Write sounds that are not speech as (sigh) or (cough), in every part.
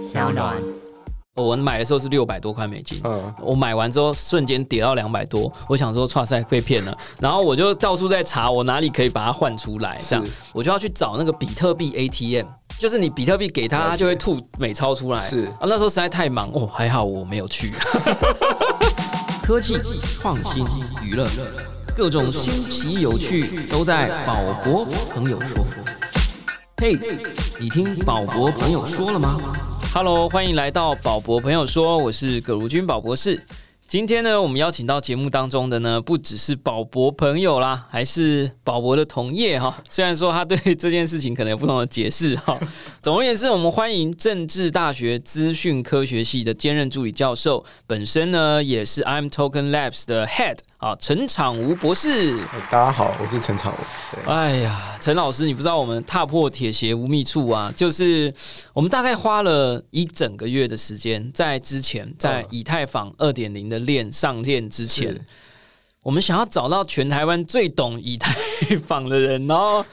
小暖。我买的时候是六百多块美金，嗯，我买完之后瞬间跌到两百多，我想说，哇塞，被骗了。然后我就到处在查，我哪里可以把它换出来，这样是我就要去找那个比特币 ATM，就是你比特币给他，他就会吐美钞出来。是啊，那时候实在太忙哦，还好我没有去。(laughs) 科技创新娱乐，各种新奇有趣都在宝博朋友说。嘿你听宝博朋友说了吗？Hello，欢迎来到宝博朋友说，我是葛如君宝博士。今天呢，我们邀请到节目当中的呢，不只是宝博朋友啦，还是宝博的同业哈。虽然说他对这件事情可能有不同的解释哈。(laughs) 总而言之，我们欢迎政治大学资讯科学系的兼任助理教授，本身呢也是 I'm Token Labs 的 Head 啊，陈场吴博士。大家好，我是陈长吴。哎呀，陈老师，你不知道我们踏破铁鞋无觅处啊！就是我们大概花了一整个月的时间，在之前，在嗯以太坊二点零的链上链之前，我们想要找到全台湾最懂以太坊的人，然后。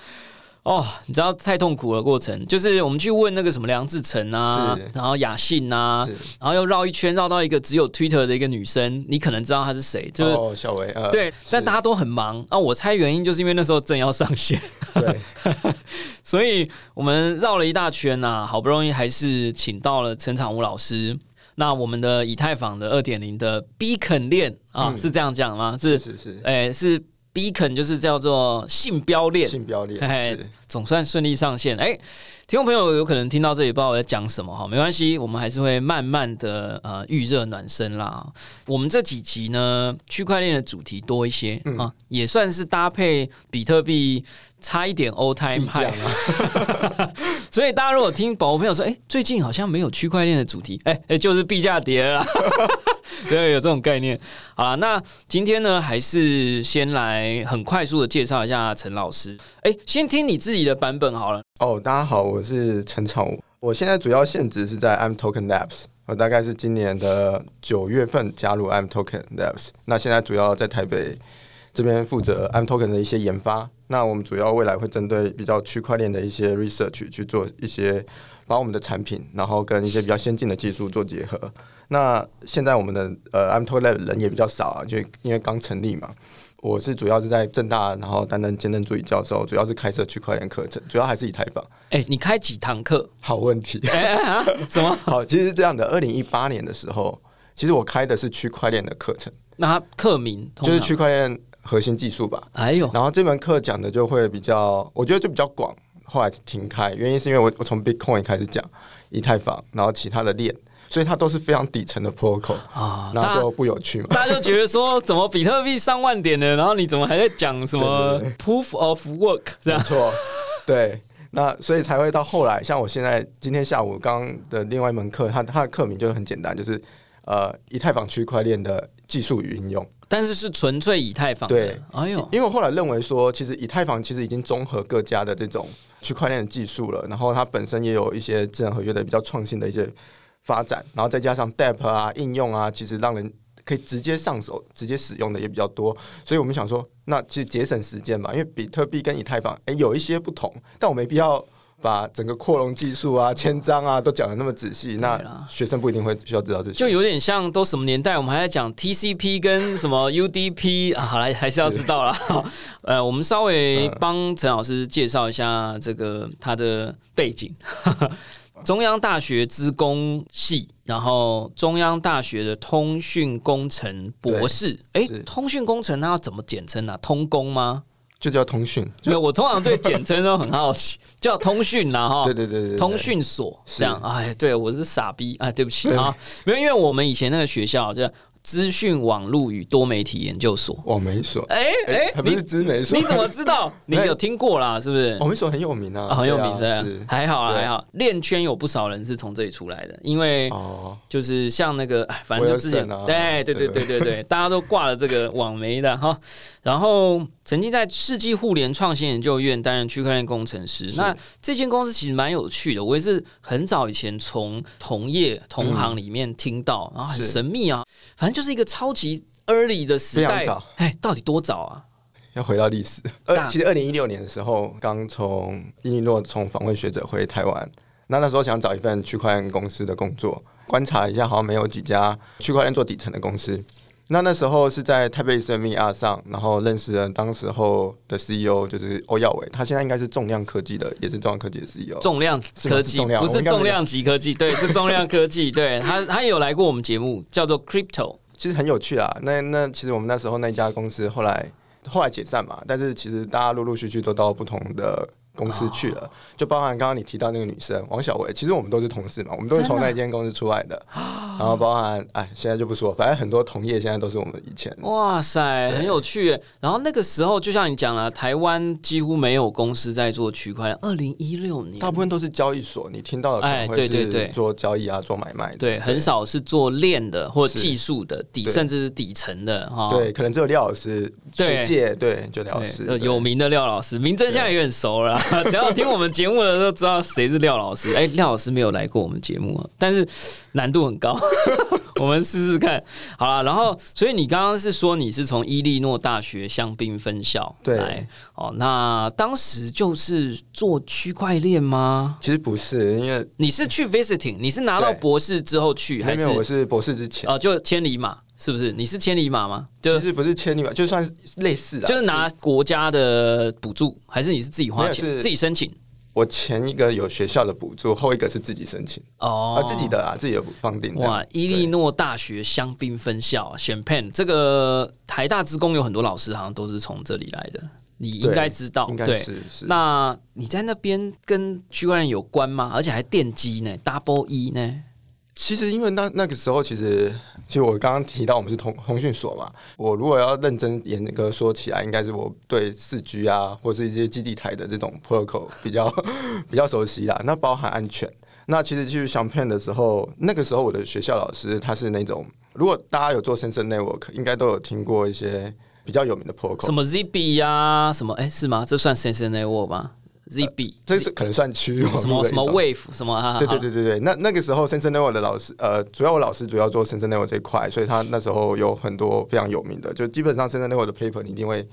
哦，你知道太痛苦了，过程就是我们去问那个什么梁志成啊，然后雅信啊，然后又绕一圈绕到一个只有 Twitter 的一个女生，你可能知道她是谁，就是、哦，小维，呃，对，但大家都很忙啊。我猜原因就是因为那时候正要上线，对，(laughs) 所以我们绕了一大圈呐、好不容易还是请到了陈长武老师。那我们的以太坊的二点零的 Beacon 链啊，嗯是这样讲吗？是是，是是，哎、是 Beacon，就是叫做性标链，性标链哎，总算顺利上线。哎、听众朋友有可能听到这里不知道我在讲什么哈，没关系，我们还是会慢慢的呃预热暖身啦。我们这几集呢，区块链的主题多一些、嗯啊，也算是搭配比特币。差一点 old time 必派 (laughs) 所以大家如果听宝宝朋友说，哎、最近好像没有区块链的主题，哎、哎、就是币价跌了啦，(laughs) 对，有这种概念。好了，那今天呢，还是先来很快速的介绍一下陈老师。哎、先听你自己的版本好了。哦，大家好，我是陈长武，我现在主要现职是在 I'm Token Labs，我大概是今年的九月份加入 I'm Token Labs，那现在主要在台北这边负责 I'm Token 的一些研发。那我们主要未来会针对比较区块链的一些 research 去做一些，把我们的产品，然后跟一些比较先进的技术做结合。那现在我们的呃 Token Lab 人也比较少啊，就因为刚成立嘛。我是主要是在正大，然后担任兼任助理教授，主要是开设区块链课程，主要还是以台访。哎、你开几堂课？好问题。(laughs) 什么？(laughs) 好，其实是这样的。二零一八年的时候，其实我开的是区块链的课程，那他课名就是区块链核心技术吧。哎呦，然后这门课讲的就会比较，我觉得就比较广。后来停开，原因是因为我我从 Bitcoin 开始讲以太坊，然后其他的链，所以它都是非常底层的 protocol，啊，那就不有趣嘛。大家就觉得说，怎么比特币上万点了，然后你怎么还在讲什么 proof of work 这样没？错，对。那所以才会到后来，像我现在今天下午刚刚的另外一门课，它它的课名就很简单，就是呃以太坊区块链的技术与应用。但是是纯粹以太坊的。对，哎呦，因为我后来认为说，其实以太坊其实已经综合各家的这种区块链的技术了，然后它本身也有一些智能合约的比较创新的一些发展，然后再加上 DApp 啊应用啊，其实让人可以直接上手、直接使用的也比较多，所以我们想说，那其实节省时间嘛，因为比特币跟以太坊诶有一些不同，但我没必要。把整个扩容技术啊、签章啊都讲的那么仔细，那学生不一定会需要知道这些。就有点像都什么年代，我们还在讲 TCP 跟什么 UDP 啊，好来还是要知道了。(laughs) 呃，我们稍微帮陈老师介绍一下这个他的背景。(laughs) 中央大学资工系，然后中央大学的通讯工程博士。哎、是通讯工程那要怎么简称啊？通工吗？就叫通讯，没有，我通常对简称都很好奇，(laughs) 叫通讯啦哈。对对对对对，通讯所这样，哎，对我是傻逼啊，对不起啊，没有，因为我们以前那个学校叫资讯网络与多媒体研究所。网媒所，哎哎，还不是知媒所，你怎么知道？(laughs) 你有听过啦，是不是？网媒所很有名啊，啊很有名的还好啦，对还好。链圈有不少人是从这里出来的，因为哦，就是像那个，哎反正就之前，对对对对对，(laughs) 大家都挂了这个网媒的哈。然后曾经在世纪互联创新研究院担任区块链工程师。那这间公司其实蛮有趣的，我也是很早以前从同业同行里面听到，然后很神秘啊，反正就是一个超级 early 的时代非常早。哎，到底多早啊？要回到历史，大呃，其实二零一六年的时候，刚从伊利诺从访问学者回台湾，那那时候想找一份区块链公司的工作，观察一下，好像没有几家区块链做底层的公司。那那时候是在台北生命 R 上，然后认识了当时候的 CEO，就是欧耀伟，他现在应该是重量科技的，也是重量科技的 CEO。重量科技不是重量级科技，对，是重量科技。对他，他有来过我们节目，叫做 Crypto，其实很有趣啊。那那其实我们那时候那家公司后来后来解散嘛，但是其实大家陆陆续续都到不同的。公司去了，就包含刚刚你提到那个女生王小薇，其实我们都是同事嘛，我们都是从那间公司出来的。然后包含哎，现在就不说，反正很多同业现在都是我们以前。哇塞，很有趣。然后那个时候，就像你讲了，台湾几乎没有公司在做区块链。二零一六年，大部分都是交易所，你听到的哎，对对对，做交易啊，做买卖的。对，很少是做链的或技术的底，甚至是底层的哈。对，可能只有廖老师学界，对，就廖老师，有名的廖老师，名真现在也很熟了。(laughs) 只要听我们节目的都知道谁是廖老师。哎，廖老师没有来过我们节目，但是难度很高。(laughs) 我们试试看，好了。然后，所以你刚刚是说你是从伊利诺大学香槟分校来哦？那当时就是做区块链吗？其实不是，因为你是去 visiting，你是拿到博士之后去，还是我是博士之前？哦，就千里马。是不是？你是千里马吗？其实不是千里马，就算类似的，就是拿国家的补助，还是你是自己花钱自己申请？我前一个有学校的补助，后一个是自己申请哦，自己的啊，自己的放定。哇，伊利诺大学香槟分校选 pen，这个台大职工有很多老师，好像都是从这里来的，你应该知道。应该是是。那你在那边跟区块链有关吗？而且还电机呢，double E 呢？其实，因为那那个时候，其实其实我刚刚提到我们是通通讯所嘛。我如果要认真严格说起来，应该是我对四 G 啊，或是一些基地台的这种破口比较 (laughs) 比较熟悉啦。那包含安全。那其实去相片的时候，那个时候我的学校老师他是那种，如果大家有做深圳 network，应该都有听过一些比较有名的破口什么 ZB 呀，什么哎是吗？这算深圳 network 吗？ZB，这是可能算区域什么什么 Wave 什么？对对对对对，那那个时候 Sensor Network 的老师，呃，主要我老师主要做 Sensor Network 这一块，所以他那时候有很多非常有名的，就基本上 Sensor Network 的 paper 你一定会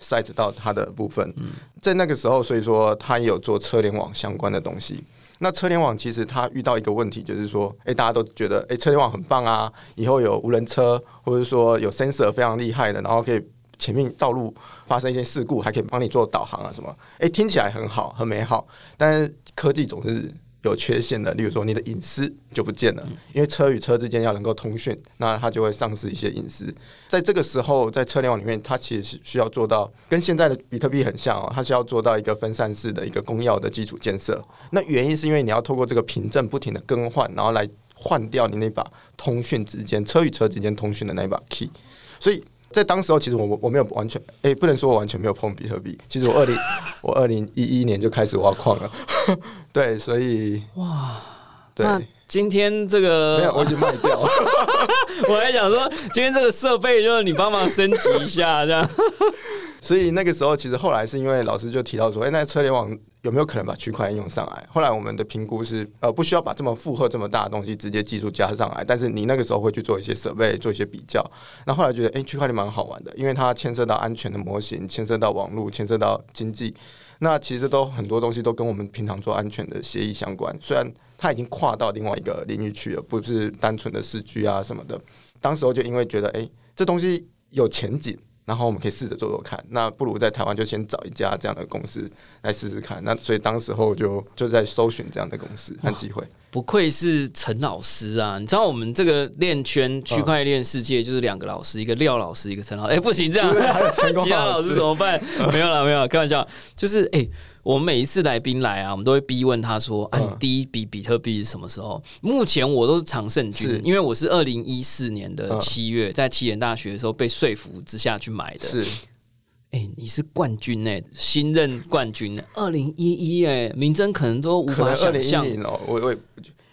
cite 到他的部分。在那个时候，所以说他也有做车联网相关的东西。那车联网其实他遇到一个问题，就是说，哎，大家都觉得，哎，车联网很棒啊，以后有无人车，或者说有 sensor 非常厉害的，然后可以。前面道路发生一些事故，还可以帮你做导航啊什么？哎，听起来很好，很美好。但是科技总是有缺陷的，例如说你的隐私就不见了，因为车与车之间要能够通讯，那它就会丧失一些隐私。在这个时候，在车联网里面，它其实是需要做到跟现在的比特币很像哦，它是要做到一个分散式的一个公钥的基础建设。那原因是因为你要透过这个凭证不停的更换，然后来换掉你那把通讯之间车与车之间通讯的那一把 key，所以。在当时候，其实我我没有完全，哎，不能说我完全没有碰比特币。其实我二零 (laughs) 我二零一一年就开始挖矿了，(laughs) 对，所以哇，对，今天这个没有，我已经卖掉了。(laughs) 我还想说，今天这个设备就是你帮忙升级一下，这样。所以那个时候，其实后来是因为老师就提到说，哎，那车联网有没有可能把区块链用上来？后来我们的评估是，呃，不需要把这么负荷这么大的东西直接技术加上来，但是你那个时候会去做一些设备，做一些比较。那后来觉得，哎，区块链蛮好玩的，因为它牵涉到安全的模型，牵涉到网络，牵涉到经济。那其实都很多东西都跟我们平常做安全的协议相关。虽然它已经跨到另外一个领域去了，不是单纯的四 G 啊什么的。当时候就因为觉得，哎，这东西有前景。然后我们可以试着做做看，那不如在台湾就先找一家这样的公司来试试看。那所以当时候就就在搜寻这样的公司和机会。不愧是陈老师啊！你知道我们这个链圈区块链世界就是两个老师，一个廖老师，一个陈老师。哎，不行，这样 (laughs) 其他老师怎么办？(laughs) 没有了，没有，开玩笑。就是哎，我们每一次来宾来啊，我们都会逼问他说：“啊，你第一笔比特币是什么时候？”目前我都是常胜军，因为我是二零一四年的七月在七年大学的时候被说服之下去买的。是。哎，你是冠军哎，新任冠军二零一一哎，明真可能都无法想象哦。我我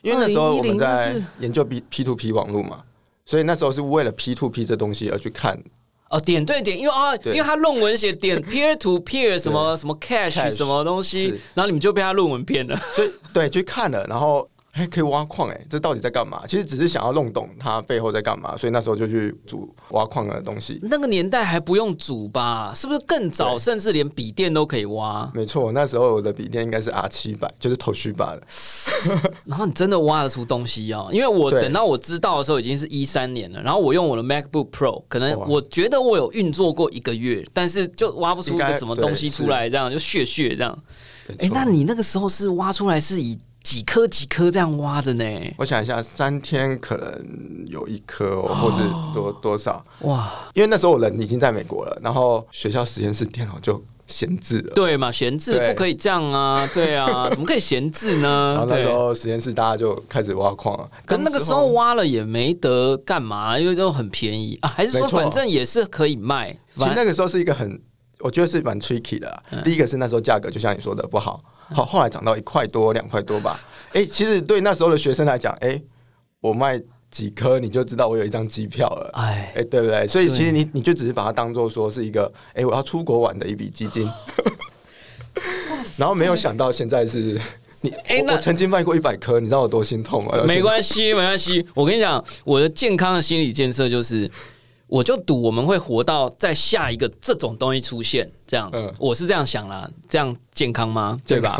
因为那时候我们在研究 P P to P 网络嘛，所以那时候是为了 P to P 这东西而去看。哦，点对点，因为啊，因为他论文写点 (laughs) peer to peer 什么什么 cash 什么东西，然后你们就被他论文骗了。所以对，去看了，然后还可以挖矿哎，这到底在干嘛？其实只是想要弄懂它背后在干嘛，所以那时候就去组挖矿的东西。那个年代还不用组吧？是不是更早？甚至连笔电都可以挖，没错，那时候我的笔电应该是 R 七百，就是头须吧的。(laughs) 然后你真的挖得出东西哦。因为我等到我知道的时候已经是一三年了，然后我用我的 MacBook Pro，可能我觉得我有运作过一个月，但是就挖不出个什么东西出来，这样就血血这样。哎、那你那个时候是挖出来是以几颗几颗这样挖着呢？我想一下，三天可能有一颗、哦，或是多多少？哇，因为那时候我人已经在美国了，然后学校实验室电脑就闲置了。对嘛，闲置不可以这样啊，对啊，(laughs) 怎么可以闲置呢然呢后？那对时。候实验室大家就开始挖矿了，可那个时候挖了也没得干嘛，因为都很便宜啊，还是说反正也是可以卖，其实那个时候是一个很，我觉得是蛮 tricky 的第一个是那时候价格就像你说的不好，好后来涨到一块多、两块多吧。哎、其实对那时候的学生来讲，哎、我卖几颗你就知道我有一张机票了。哎哎、，对不对？所以其实你你就只是把它当做说是一个，哎、我要出国玩的一笔基金，然后没有想到现在是你，哎我曾经卖过一百颗，你知道我多心痛吗？没关系，没关系。我跟你讲，我的健康的心理建设就是，我就赌我们会活到在下一个这种东西出现，这样，嗯我是这样想啦，这样健康吗？对吧？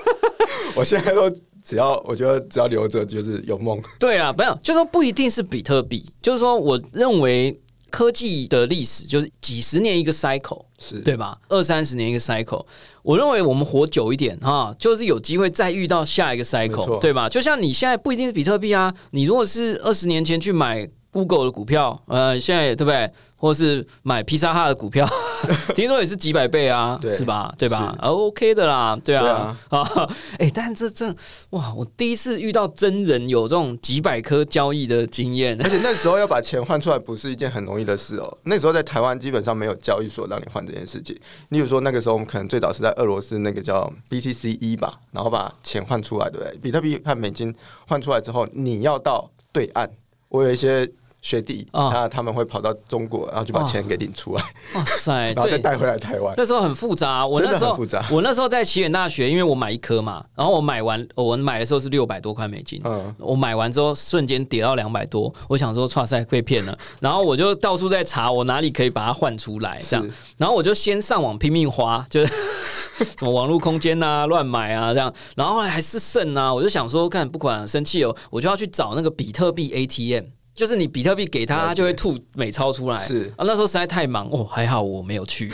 (laughs) 我现在都只要我觉得只要留着就是有梦，对啊，没有，就说不一定是比特币，就是说，我认为科技的历史就是几十年一个 cycle，是对吧？二三十年一个 cycle，我认为我们活久一点哈，就是有机会再遇到下一个 cycle，对吧？就像你现在不一定是比特币啊，你如果是二十年前去买 Google 的股票，呃，现在对不对？或是买披萨哈的股票，(laughs) 听说也是几百倍啊，是吧？对吧？啊，OK 的啦，对啊，啊，(laughs) 哎、但这这哇，我第一次遇到真人有这种几百颗交易的经验，而且那时候要把钱换出来不是一件很容易的事哦。那时候在台湾基本上没有交易所让你换这件事情。例如说那个时候我们可能最早是在俄罗斯那个叫 BTC 一吧，然后把钱换出来，对不对？比特币和美金换出来之后，你要到对岸，我有一些。学弟，啊他他们会跑到中国，然后就把钱给领出来，哇塞，(laughs) 然后再对。带回来台湾。那时候很复杂，我那时候复杂我那时候在起远大学，因为我买一颗嘛，然后我买完，我买的时候是六百多块美金，嗯，我买完之后瞬间跌到两百多，我想说，哇塞，被骗了。然后我就到处在查，我哪里可以把它换出来，这样。然后我就先上网拼命花，就是 (laughs) 什么网络空间啊、乱买啊这样。然后后来还是剩啊，我就想说，看不管生气哦，我就要去找那个比特币 ATM。就是你比特币给他，他就会吐美钞出来。是啊，那时候实在太忙哦，还好我没有去，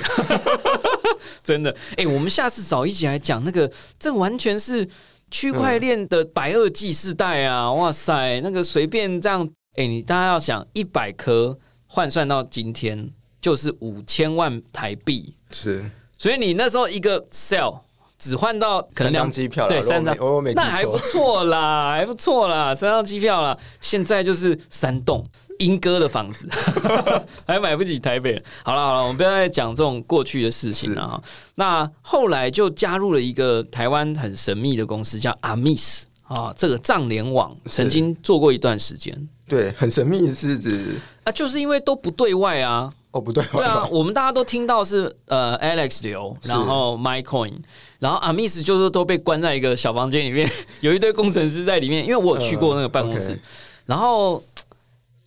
(laughs) 真的。哎、我们下次找一起来讲那个，这完全是区块链的白垩纪世代啊！哇塞，那个随便这样，哎、你大家要想，一百颗换算到今天就是五千万台币，是所以你那时候一个 sell 只换到可能三两张机票啦对，三张。那还不错错啦，(laughs) 还不错啦，三张机票啦。现在就是三栋英哥的房子，(laughs) 还买不起台北。好了好了，我们不要再讲这种过去的事情了哈。那后来就加入了一个台湾很神秘的公司，叫 Amis 啊，这个藏联网曾经做过一段时间。对，很神秘是指？啊，就是因为都不对外啊，哦不对，对啊，我们大家都听到是呃 Alex 刘，然后 MyCoin，然后阿密斯就是都被关在一个小房间里面，(laughs) 有一堆工程师在里面，因为我有去过那个办公室，然后。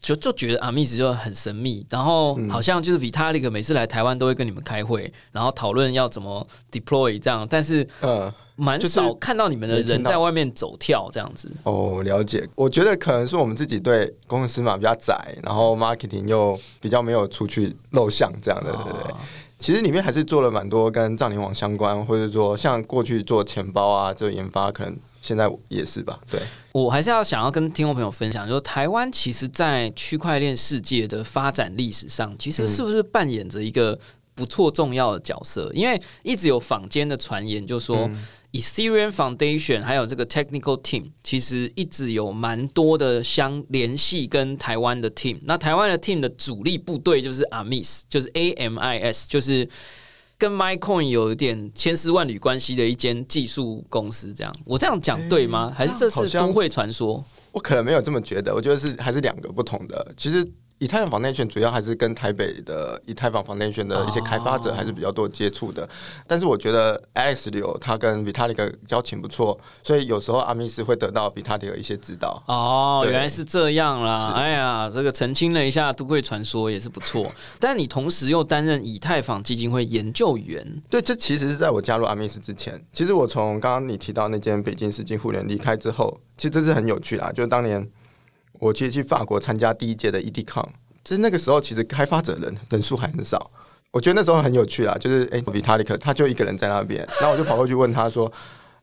就就觉得阿密斯就很神秘，然后嗯好像就是 Vitalik 每次来台湾都会跟你们开会，然后讨论要怎么 deploy 这样，但是蛮少看到你们的人在外面走跳这样子。哦，了解。我觉得可能是我们自己对公司嘛比较窄，然后 marketing 又比较没有出去露相这样的，对不对？哦其实里面还是做了蛮多跟藏联网相关，或者说像过去做钱包啊这个研发，可能现在也是吧。对，我还是要想要跟听众朋友分享，就是台湾其实，在区块链世界的发展历史上，其实是不是扮演着一个不错重要的角色？因为一直有坊间的传言，就说、Ethereum Foundation 还有这个 Technical Team，其实一直有蛮多的相联系跟台湾的 team。那台湾的 team 的主力部队就是 Amis，就是 A M I S，就是。跟 MyCoin 有一点千丝万缕关系的一间技术公司，这样我这样讲对吗？还是这是都会传说？我可能没有这么觉得，我觉得是还是两个不同的。其实以太坊 Foundation 主要还是跟台北的以太坊 Foundation 的一些开发者还是比较多接触的。但是我觉得 Alex 刘他跟 Vitalik 交情不错，所以有时候阿密斯会得到 Vitalik 一些指导。哦，对原来是这样啦！哎呀，这个澄清了一下都会传说也是不错。但你同时又担任以太坊基金会研究员，对，这其实是在我加入阿密斯之前。其实我从刚刚你提到那间北京世纪互联离开之后，其实这是很有趣啦。就是当年我其实去法国参加第一届的 EDCon，就是那个时候其实开发者人人数还很少。我觉得那时候很有趣啦，就是哎，Vitalik 他就一个人在那边，(laughs) 然后我就跑过去问他说：“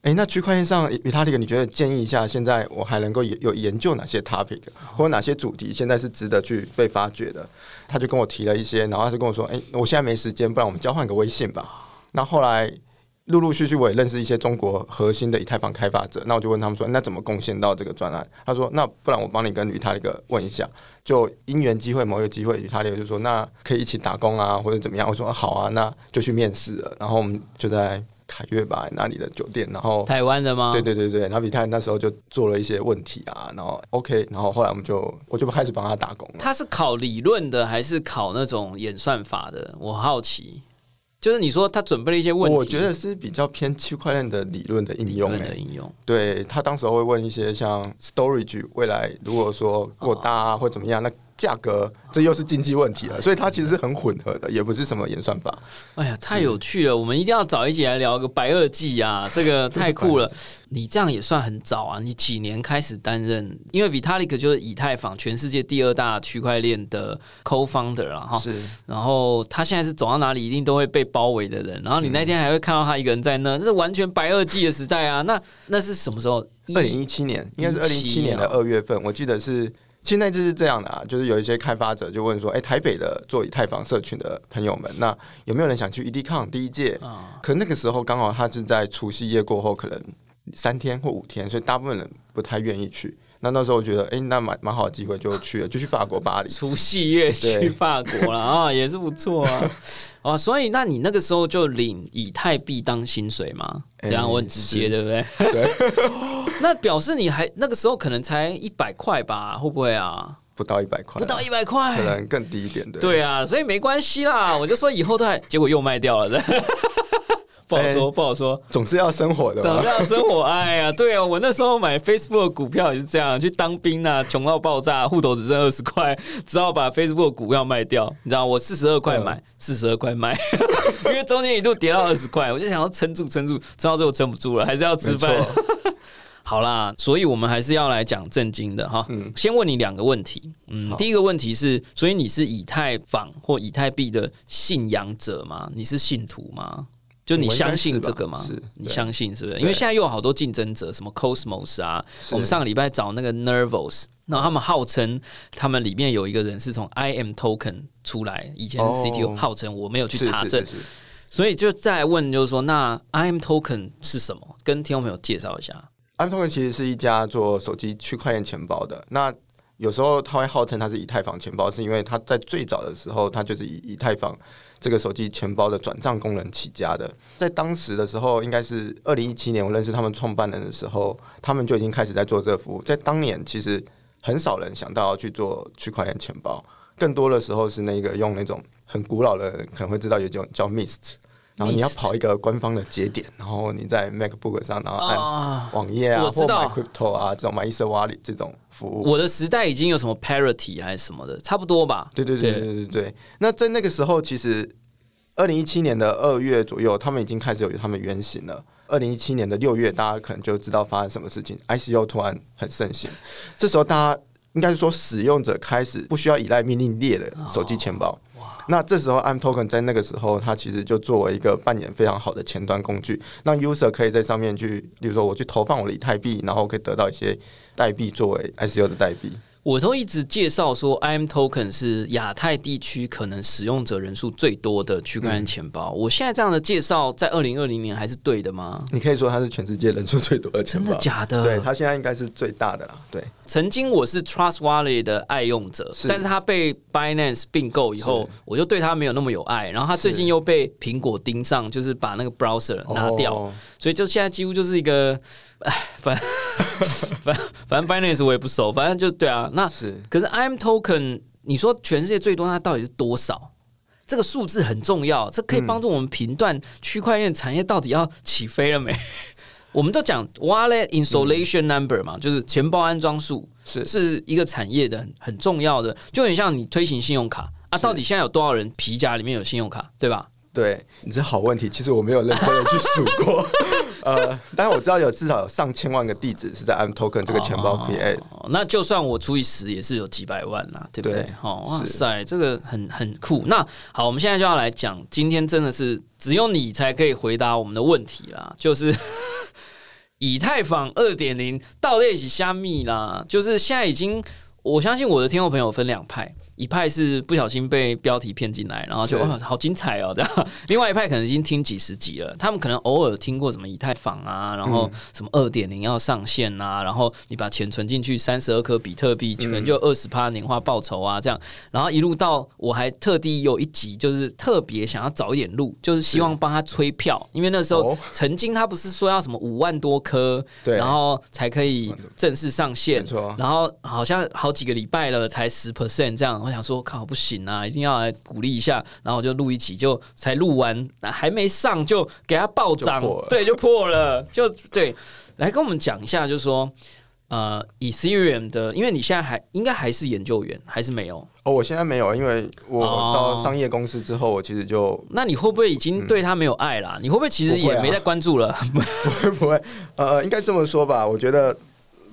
哎，那区块链上 Vitalik，你觉得建议一下，现在我还能够有研究哪些 topic 或者哪些主题现在是值得去被发掘的？”他就跟我提了一些，然后他就跟我说：“哎，我现在没时间，不然我们交换个微信吧。”那后来陆陆续续我也认识一些中国核心的以太坊开发者，那我就问他们说，那怎么贡献到这个专案？他说，那不然我帮你跟吕塔一个问一下，就因缘机会某一个机会，吕塔利就说，那可以一起打工啊，或者怎么样？我说好啊，那就去面试了，然后我们就在凯悦吧那里的酒店，然后。台湾的吗？对对对对，然后比泰那时候就做了一些问题啊，然后 OK，然后后来我们就我就开始帮他打工了。他是考理论的还是考那种演算法的？我好奇。就是你说他准备了一些问题，我觉得是比较偏区块链的理论的应用、欸，的应用。对他当时会问一些像 storage 未来如果说过大啊或怎么样，那价格这又是经济问题了，所以它其实是很混合的，也不是什么演算法。哎呀，太有趣了！我们一定要早一起来聊个白垩纪啊，这个太酷了。(laughs) 你这样也算很早啊，你几年开始担任？因为 Vitalik 就是以太坊全世界第二大区块链的 co-founder 了哈。是，然后他现在是走到哪里一定都会被包围的人，然后你那天还会看到他一个人在那，这是完全白垩纪的时代啊！那那是什么时候？二零一七年，应该是二零一七年的二月份，我记得是。其实那次是这样的啊，就是有一些开发者就问说：“哎、台北的做以太坊社群的朋友们，那有没有人想去 EDCon 第一届？”啊，可那个时候刚好他是在除夕夜过后，可能三天或五天，所以大部分人不太愿意去。那那时候我觉得，哎、那蛮蛮好的机会，就去了，就去法国巴黎。除夕夜去法国了啊，也是不错啊。哦，所以那你那个时候就领以太币当薪水吗？这样哎我很直接，是对不对？对，(laughs) (laughs) 那表示你还那个时候可能才一百块吧？会不会啊？不到一百块，不到一百块可。能更低一点的。对啊，所以没关系啦。我就说以后都还，结果又卖掉了，(laughs) 不好说，哎不好说。总是要生活的总是要生活？哎呀，对啊，我那时候买 Facebook 股票也是这样，去当兵啊，穷到爆炸，户头只剩二十块，只好把 Facebook 股票卖掉。你知道，我四十二块买，四十二块卖，(laughs) 因为中间一度跌到二十块，我就想要撑住，撑住，撑到最后撑不住了，还是要吃没饭。错，好啦，所以我们还是要来讲正经的哈。嗯先问你两个问题。嗯，第一个问题是，所以你是以太坊或以太币的信仰者吗？你是信徒吗？就你相信这个吗？是你相信是不是？因为现在又有好多竞争者，什么 Cosmos 啊，我们上个礼拜找那个 Nervos，然后他们号称他们里面有一个人是从 IM Token 出来，以前是哦 CTO，、号称我没有去查证，是是是。所以就再来问，就是说，那 IM Token 是什么？跟听众朋友介绍一下。A m t o k e n 其实是一家做手机区块链钱包的。那有时候他会号称它是以太坊钱包，是因为它在最早的时候，它就是以以太坊这个手机钱包的转账功能起家的。在当时的时候，应该是二零一七年，我认识他们创办人的时候，他们就已经开始在做这个服务。在当年，其实很少人想到要去做区块链钱包，更多的时候是那个用那种很古老的可能会知道有叫叫 Mist。然后你要跑一个官方的节点，然后你在 MacBook 上，然后按啊，网页啊，或 crypto 啊，这种买 Ether Wallet 这种服务。我的时代已经有什么 parity 还是什么的，差不多吧？对对对对对对对。那在那个时候，其实二零一七年的二月左右，他们已经开始有他们原型了。二零一七年的六月，大家可能就知道发生什么事情，ICO 突然很盛行。这时候，大家应该是说使用者开始不需要依赖命令列的手机钱包。那这时候 m Token 在那个时候，它其实就作为一个扮演非常好的前端工具，让 user 可以在上面去，比如说我去投放我的以太币，然后可以得到一些代币作为 ICO 的代币。我都一直介绍说，IM Token 是亚太地区可能使用者人数最多的区块链钱包。我现在这样的介绍，在二零二零年还是对的吗？你可以说它是全世界人数最多的钱包，真的假的？对，它现在应该是最大的啦。对，曾经我是 Trust Wallet 的爱用者，是但是它被 Binance 并购以后，我就对它没有那么有爱。然后它最近又被苹果盯上，就是把那个 browser 拿掉，哦所以就现在几乎就是一个，哎，反 (laughs) 反反正 Binance 我也不熟，反正就对啊。那是可是 IM Token 你说全世界最多，它到底是多少？这个数字很重要，这可以帮助我们评断区块链产业到底要起飞了没。(laughs) 我们都讲 wallet installation number 嘛，就是钱包安装数是是一个产业的很很重要的，就很像你推行信用卡啊，到底现在有多少人皮夹里面有信用卡，对吧？对，你这好问题，其实我没有认真的去数过。呃，但是我知道有至少有上千万个地址是在 M Token 这个钱包 create。哦，那就算我除以十，也是有几百万啦，对不对好？哦，哇是塞，这个很很酷。那好，我们现在就要来讲，今天真的是只有你才可以回答我们的问题啦，(laughs) 就是 (laughs) 以太坊二点零到底是虾米啦？就是现在已经，我相信我的听众朋友分两派。一派是不小心被标题骗进来，然后就是。哇好精彩哦，这样；(laughs) 另外一派可能已经听几十集了，他们可能偶尔听过什么以太坊啊，然后什么二点零要上线啊，然后你把钱存进去三十二颗比特币，可能就二十趴年化报酬啊，这样。然后一路到我还特地有一集，就是特别想要找一点路，就是希望帮他催票，因为那时候哦。曾经他不是说要什么五万多颗，对然后才可以正式上线，然后好像好几个礼拜了才十 percent 这样，我想说靠不行啊，一定要来鼓励一下，然后我就录一期，就才录完，还没上就给它暴涨对，就破了，就对，来跟我们讲一下，就是说。呃，Ethereum 的，因为你现在还应该还是研究员，还是没有？哦，我现在没有，因为我哦到商业公司之后，我其实就那你会不会已经对他没有爱啦？你会不会其实也没在关注了？(laughs) 不会不会，呃，应该这么说吧。我觉得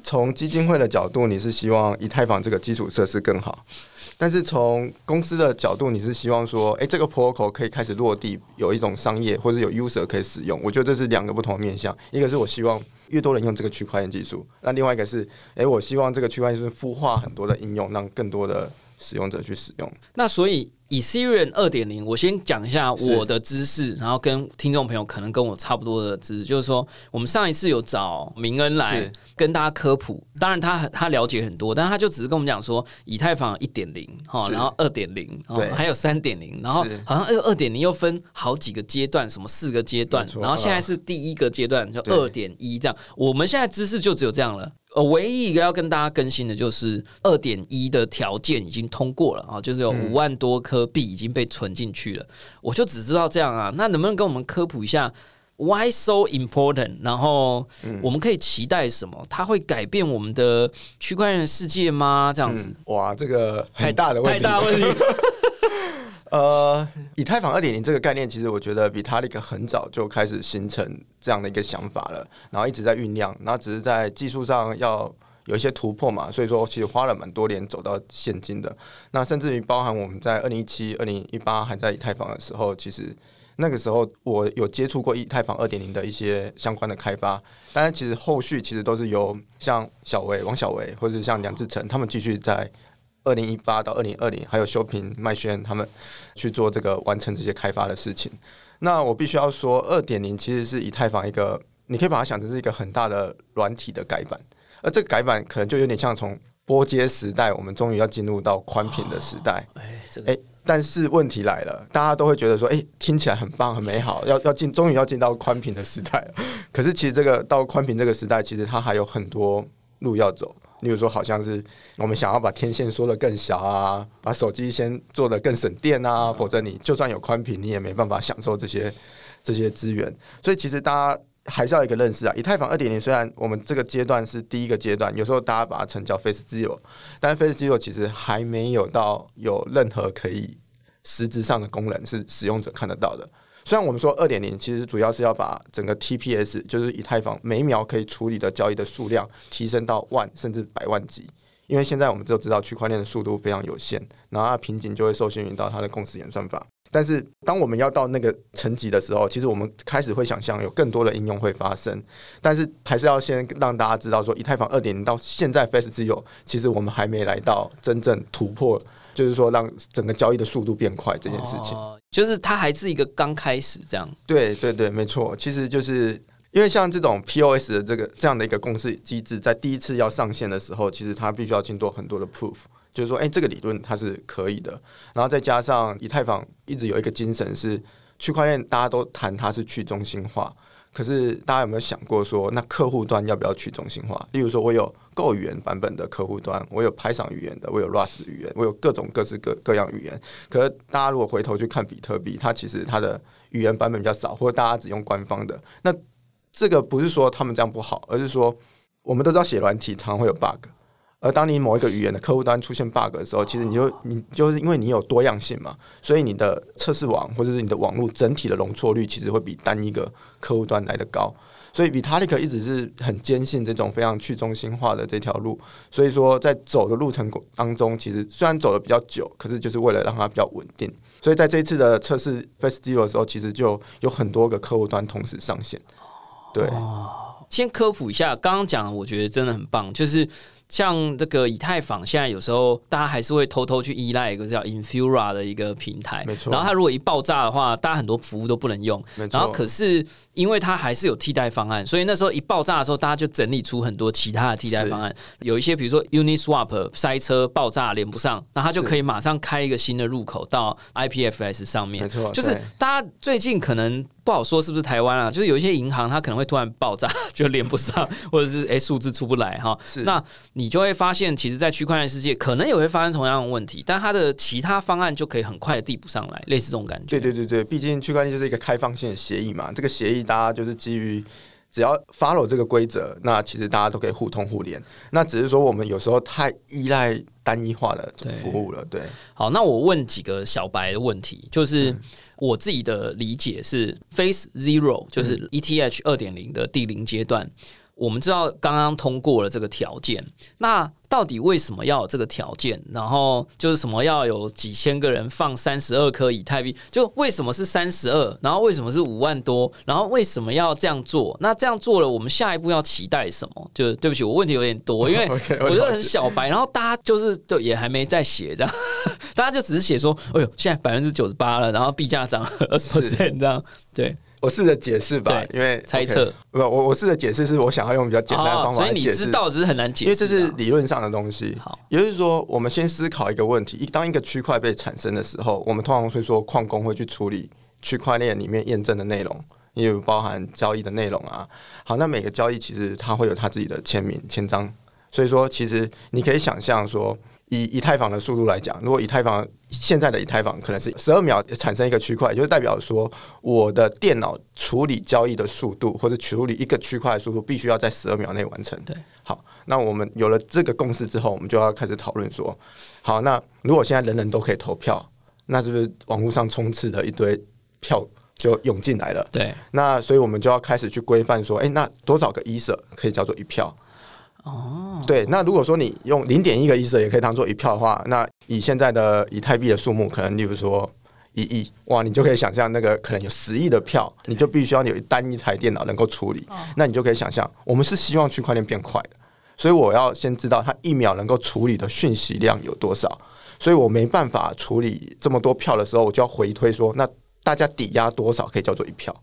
从基金会的角度，你是希望以太坊这个基础设施更好，但是从公司的角度，你是希望说，诶，这个 protocol 可以开始落地，有一种商业或者有 user 可以使用。我觉得这是两个不同的面向，一个是我希望越多人用这个区块链技术，那另外一个是，诶，我希望这个区块链是孵化很多的应用，让更多的使用者去使用。那所以 Ethereum 二点零，我先讲一下我的知识，然后跟听众朋友可能跟我差不多的知识，就是说我们上一次有找明恩来跟大家科普，当然他他了解很多，但他就只是跟我们讲说以太坊一点零哈，然后二点零，哦对。还有三点零，然后好像二二点零又分好几个阶段，什么四个阶段然后现在是第一个阶段，就二点一这样。我们现在知识就只有这样了。呃，唯一一个要跟大家更新的就是二点一的条件已经通过了啊，就是有嗯五万多颗币已经被存进去了。我就只知道这样啊，那能不能跟我们科普一下 why so important？然后嗯我们可以期待什么？它会改变我们的区块链世界吗？这样子，嗯哇，这个太很大的问题，太大问题。(laughs) 呃，以太坊二点零这个概念，其实我觉得比他那个很早就开始形成这样的一个想法了，然后一直在酝酿，那只是在技术上要有一些突破嘛，所以说其实花了蛮多年走到现今的。那甚至于包含我们在二零一七、二零一八还在以太坊的时候，其实那个时候我有接触过以太坊二点零的一些相关的开发，但是其实后续其实都是由像小维、王小维或者像梁志成他们继续在。二零一八到二零二零，还有修平、麦轩他们去做这个完成这些开发的事情。那我必须要说，二点零其实是以太坊一个，你可以把它想成是一个很大的软体的改版，而这个改版可能就有点像从波接时代，我们终于要进入到宽频的时代。哎，这个哎、但是问题来了，大家都会觉得说，哎、听起来很棒、很美好，要要进，终于要进到宽频的时代了。(laughs) 可是其实这个到宽频这个时代，其实它还有很多路要走。例如说，好像是我们想要把天线缩得更小啊，把手机先做得更省电啊，否则你就算有宽屏，你也没办法享受这些这些资源。所以其实大家还是要一个认识啊，以太坊二点零虽然我们这个阶段是第一个阶段，有时候大家把它称叫 Face Zero，但是 Face Zero 其实还没有到有任何可以实质上的功能是使用者看得到的。虽然我们说二点零其实主要是要把整个 TPS，就是以太坊每秒可以处理的交易的数量提升到万甚至百万级，因为现在我们就知道区块链的速度非常有限，然后它瓶颈就会受限于到它的共识演算法。但是当我们要到那个层级的时候，其实我们开始会想象有更多的应用会发生，但是还是要先让大家知道说，以太坊二点零到现在 Fast 自有，其实我们还没来到真正突破，就是说让整个交易的速度变快这件事情。哦就是它还是一个刚开始这样。对对对，没错，其实就是因为像这种 POS 的这个这样的一个共识机制，在第一次要上线的时候，其实它必须要经过很多的 proof，就是说，哎、这个理论它是可以的。然后再加上以太坊一直有一个精神是区块链，大家都谈它是去中心化。可是大家有没有想过说，那客户端要不要去中心化？例如说，我有 Go 语言版本的客户端，我有 Python 语言的，我有 Rust 语言，我有各种各式各各样语言。可是大家如果回头去看比特币，它其实它的语言版本比较少，或者大家只用官方的。那这个不是说他们这样不好，而是说我们都知道写软体常会有 bug。而当你某一个语言的客户端出现 bug 的时候，其实你就你就是因为你有多样性嘛，所以你的测试网或者是你的网络整体的容错率其实会比单一个客户端来的高。所以 Vitalik 一直是很坚信这种非常去中心化的这条路。所以说在走的路程当中，其实虽然走的比较久，可是就是为了让它比较稳定。所以在这一次的测试 Zero 的时候，其实就有很多个客户端同时上线。对，先科普一下，刚刚讲我觉得真的很棒，就是。像这个以太坊，现在有时候大家还是会偷偷去依赖一个叫 Infura 的一个平台，没错。然后它如果一爆炸的话，大家很多服务都不能用，没错。然后可是因为它还是有替代方案，所以那时候一爆炸的时候，大家就整理出很多其他的替代方案。有一些比如说 Uniswap 塞车爆炸连不上，那它就可以马上开一个新的入口到 IPFS 上面，没错。就是大家最近可能。不好说是不是台湾啊？就是有一些银行，它可能会突然爆炸，就连不上，(laughs) 或者是哎数字出不来哈。那你就会发现，其实，在区块链世界，可能也会发生同样的问题，但它的其他方案就可以很快的递补上来，类似这种感觉。对对对对，毕竟区块链就是一个开放性的协议嘛。这个协议大家就是基于只要 follow 这个规则，那其实大家都可以互通互联。那只是说我们有时候太依赖单一化的服务了。对。好，那我问几个小白的问题，就是。我自己的理解是，Face Zero 就是 ETH 二点零的第零阶段。我们知道刚刚通过了这个条件，那。到底为什么要有这个条件？然后就是什么要有几千个人放三十二颗以太币？就为什么是三十二？然后为什么是五万多？然后为什么要这样做？那这样做了，我们下一步要期待什么？就对不起，我问题有点多，因为 (laughs) 我觉得很小白。然后大家就是就也还没在写这样，(laughs) 大家就只是写说，哎呦，现在百分之九十八了，然后币价涨二十 percent 这样，对。我试着解释吧，因为猜测不，我我试着解释是我想要用比较简单的方法来解释，知道只是很难解释，因为这是理论上的东西。好，也就是说，我们先思考一个问题：，一当一个区块被产生的时候，我们通常会说矿工会去处理区块链里面验证的内容，也有包含交易的内容啊。好，那每个交易其实它会有它自己的签名签章，所以说其实你可以想象说。以以太坊的速度来讲，如果以太坊现在的以太坊可能是十二秒产生一个区块，就是代表说我的电脑处理交易的速度或者处理一个区块的速度必须要在十二秒内完成。对，好，那我们有了这个共识之后，我们就要开始讨论说，好，那如果现在人人都可以投票，那是不是网络上充斥的一堆票就涌进来了？对，那所以我们就要开始去规范说，哎，那多少个一色可以叫做一票？哦，对，那如果说你用零点一个意思也可以当做一票的话，那以现在的以太币的数目，可能例如说一亿，哇，你就可以想象那个可能有十亿的票，你就必须要有单一台电脑能够处理，那你就可以想象，我们是希望区块链变快的，所以我要先知道它一秒能够处理的讯息量有多少，所以我没办法处理这么多票的时候，我就要回推说，那大家抵押多少可以叫做一票。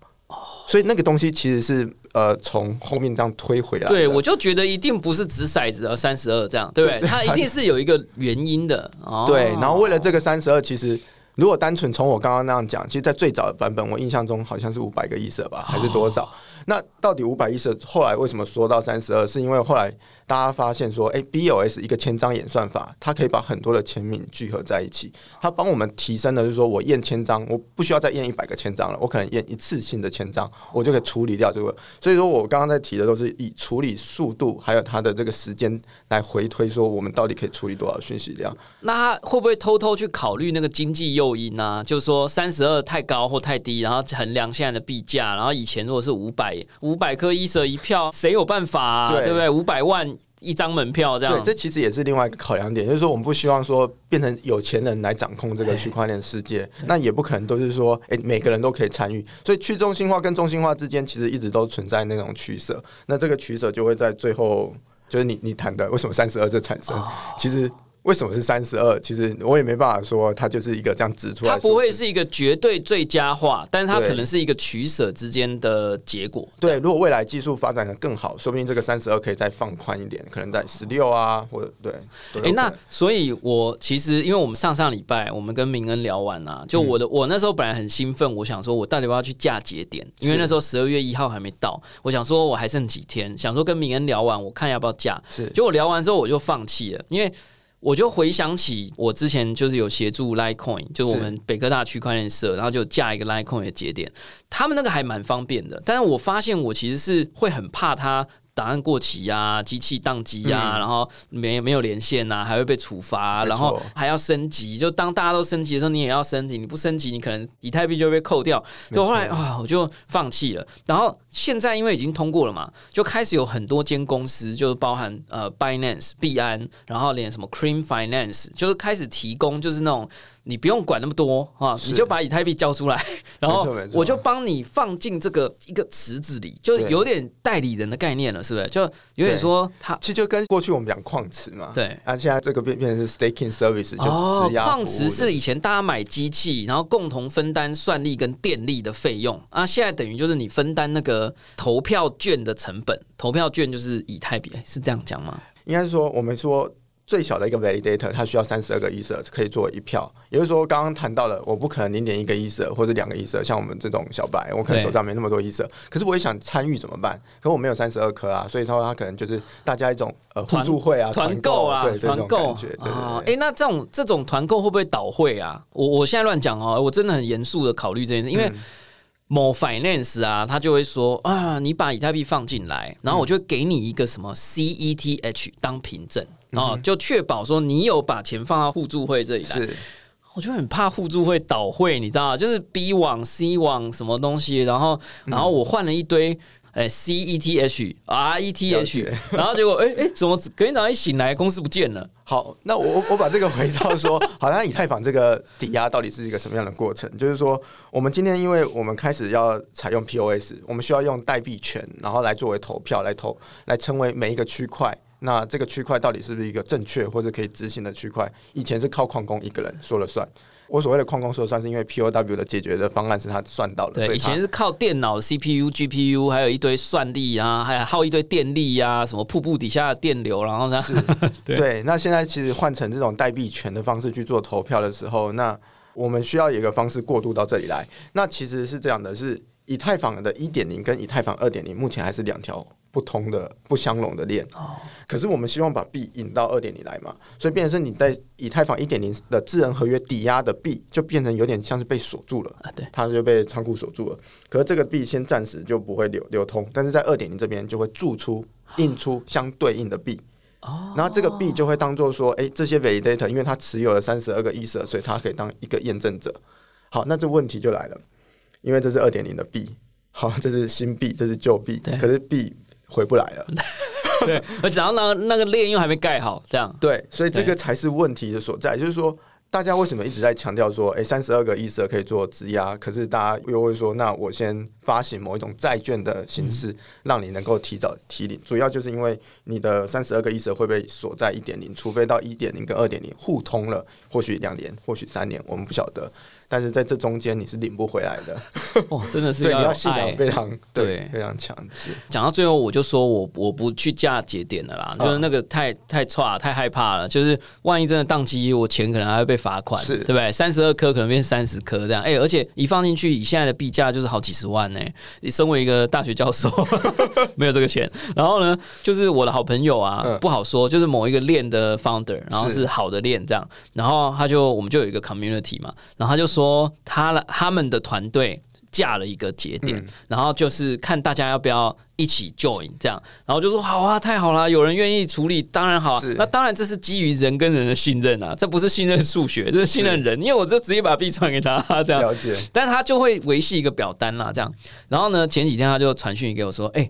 所以那个东西其实是呃从后面这样推回来。对，我就觉得一定不是掷骰子而三十二这样，对不对？它一定是有一个原因的。(laughs) 对，然后为了这个三十二，其实如果单纯从我刚刚那样讲，其实，在最早的版本，我印象中好像是五百个亿色吧，还是多少？那到底五百亿色后来为什么缩到三十二？是因为后来。大家发现说，哎，BOS 一个千章演算法，它可以把很多的签名聚合在一起，它帮我们提升的就是说我验千章，我不需要再验一百个千章了，我可能验一次性的千章，我就可以处理掉这个。所以说我刚刚在提的都是以处理速度还有它的这个时间来回推，说我们到底可以处理多少讯息量。那会不会偷偷去考虑那个经济诱因呢？就是说三十二太高或太低，然后衡量现在的币价，然后以前如果是五百五百颗一蛇一票，谁有办法啊？对不对？五百万。一张门票这样，对，这其实也是另外一个考量点，就是说我们不希望说变成有钱人来掌控这个区块链世界，那也不可能都是说，哎，每个人都可以参与，所以去中心化跟中心化之间其实一直都存在那种取舍，那这个取舍就会在最后，就是你你谈的为什么三十二这产生，其实为什么是三十二？其实我也没办法说它就是一个这样指出来它。不会是一个绝对最佳化，但是它可能是一个取舍之间的结果。对，如果未来技术发展的更好，说不定这个三十二可以再放宽一点，可能在十六啊，或者对。哎、那所以，我其实因为我们上上礼拜我们跟明恩聊完啊，就我的、我那时候本来很兴奋，我想说我到底要不要去嫁节点，因为那时候十二月一号还没到，我想说我还剩几天，想说跟明恩聊完，我看要不要嫁。是结果聊完之后我就放弃了，因为。我就回想起我之前就是有协助 Litecoin，就是我们北科大区块链社，然后就架一个 Litecoin 的节点，他们那个还蛮方便的。但是我发现我其实是会很怕它档案过期呀、机器宕机呀、然后没没有连线啊，还会被处罚、然后还要升级。就当大家都升级的时候，你也要升级，你不升级，你可能以太币就会被扣掉。没错所以后来啊，我就放弃了。然后现在因为已经通过了嘛，就开始有很多间公司，就是包含呃 Binance、币安，然后连什么 Cream Finance，就是开始提供就是那种。你不用管那么多啊，你就把以太币交出来，(laughs) 然后我就帮你放进这个一个池子里，就是有点代理人的概念了，是不是？就有点说他其实就跟过去我们讲矿池嘛，对。啊，现在这个变变成是 staking service，就哦，质押矿池是以前大家买机器，然后共同分担算力跟电力的费用。啊，现在等于就是你分担那个投票券的成本，投票券就是以太币，是这样讲吗？应该是说我们说最小的一个 validator，它需要三十二个 ether 可以做一票。也就是说，刚刚谈到的，我不可能零点一个 ether 或者两个 ether，像我们这种小白，我可能手上没那么多 ether，可是我也想参与怎么办？可我没有三十二颗啊，所以说它可能就是大家一种呃互助会啊、团购啊，团购感觉，啊，对哎，那这种这种团购会不会倒会啊？我我现在乱讲哦，我真的很严肃的考虑这件事，因为。嗯某 finance 啊，他就会说啊，你把以太币放进来，然后我就会给你一个什么 CETH 当凭证，然后就确保说你有把钱放到互助会这里来。是我就很怕互助会倒会，你知道吗？就是 B 网、C 网什么东西，然后然后我换了一堆。哎，C E T H R E T H，(laughs) 然后结果哎哎，怎么隔天早上一醒来，公司不见了？好，那我我我把这个回到说，(laughs) 好像以太坊这个抵押到底是一个什么样的过程？就是说，我们今天因为我们开始要采用 POS，我们需要用代币权，然后来作为投票来投，来成为每一个区块。那这个区块到底是不是一个正确或者可以执行的区块？以前是靠矿工一个人说了算。我所谓的矿工说了算，是因为 POW 的解决的方案是他算到的，对，以以前是靠电脑 CPU、GPU，还有一堆算力啊，还有耗一堆电力啊，什么瀑布底下的电流，然后呢，对 (laughs) 对，那现在其实换成这种代币权的方式去做投票的时候，那我们需要有一个方式过渡到这里来。那其实是这样的，是以太坊的一点零跟以太坊二点零目前还是两条不同的、不相容的链。哦可是我们希望把币引到二点零来嘛，所以变成是你在以太坊一点零的智能合约抵押的币，就变成有点像是被锁住了。啊，对，它就被仓库锁住了。可是这个币先暂时就不会流流通，但是在二点零这边就会注出印出相对应的币。哦，然后这个币就会当做说，哎、这些 validator 因为它持有了三十二个 ether，所以它可以当一个验证者。好，那这问题就来了，因为这是二点零的币，好，这是新币，这是旧币对，可是币回不来了。(laughs) 对，而且然后呢，那个链又还没盖好，这样，对，所以这个才是问题的所在，就是说。大家为什么一直在强调说，哎、三十二个 ether 可以做质押？可是大家又会说，那我先发行某一种债券的形式，让你能够提早提领。主要就是因为你的三十二个 ether 会被锁在一点零，除非到一点零跟二点零互通了，或许两年，或许三年，我们不晓得。但是在这中间你是领不回来的，(laughs) 哇，真的是对，你有要信仰爱。非常对对。非常强，是讲到最后，我就说我我不去嫁节点了啦，就是那个太太差太害怕了，就是万一真的宕机，我钱可能还会被罚款，是。对不对？三十二颗可能变三十颗这样，哎、而且一放进去，以现在的币价就是好几十万呢、你身为一个大学教授，(laughs) 没有这个钱。然后呢，就是我的好朋友啊，嗯不好说，就是某一个链的 founder，然后是。是好的链这样，然后他就我们就有一个 community 嘛，然后他就说他他们的团队架了一个节点，嗯然后就是看大家要不要一起 join 这样，然后就说好啊，太好了，有人愿意处理，当然好、啊。那当然这是基于人跟人的信任啊，这不是信任数学，(laughs) 这是信任人，因为我就直接把币传给他这样。了解，但是他就会维系一个表单啦，这样。然后呢，前几天他就传讯给我说：“哎、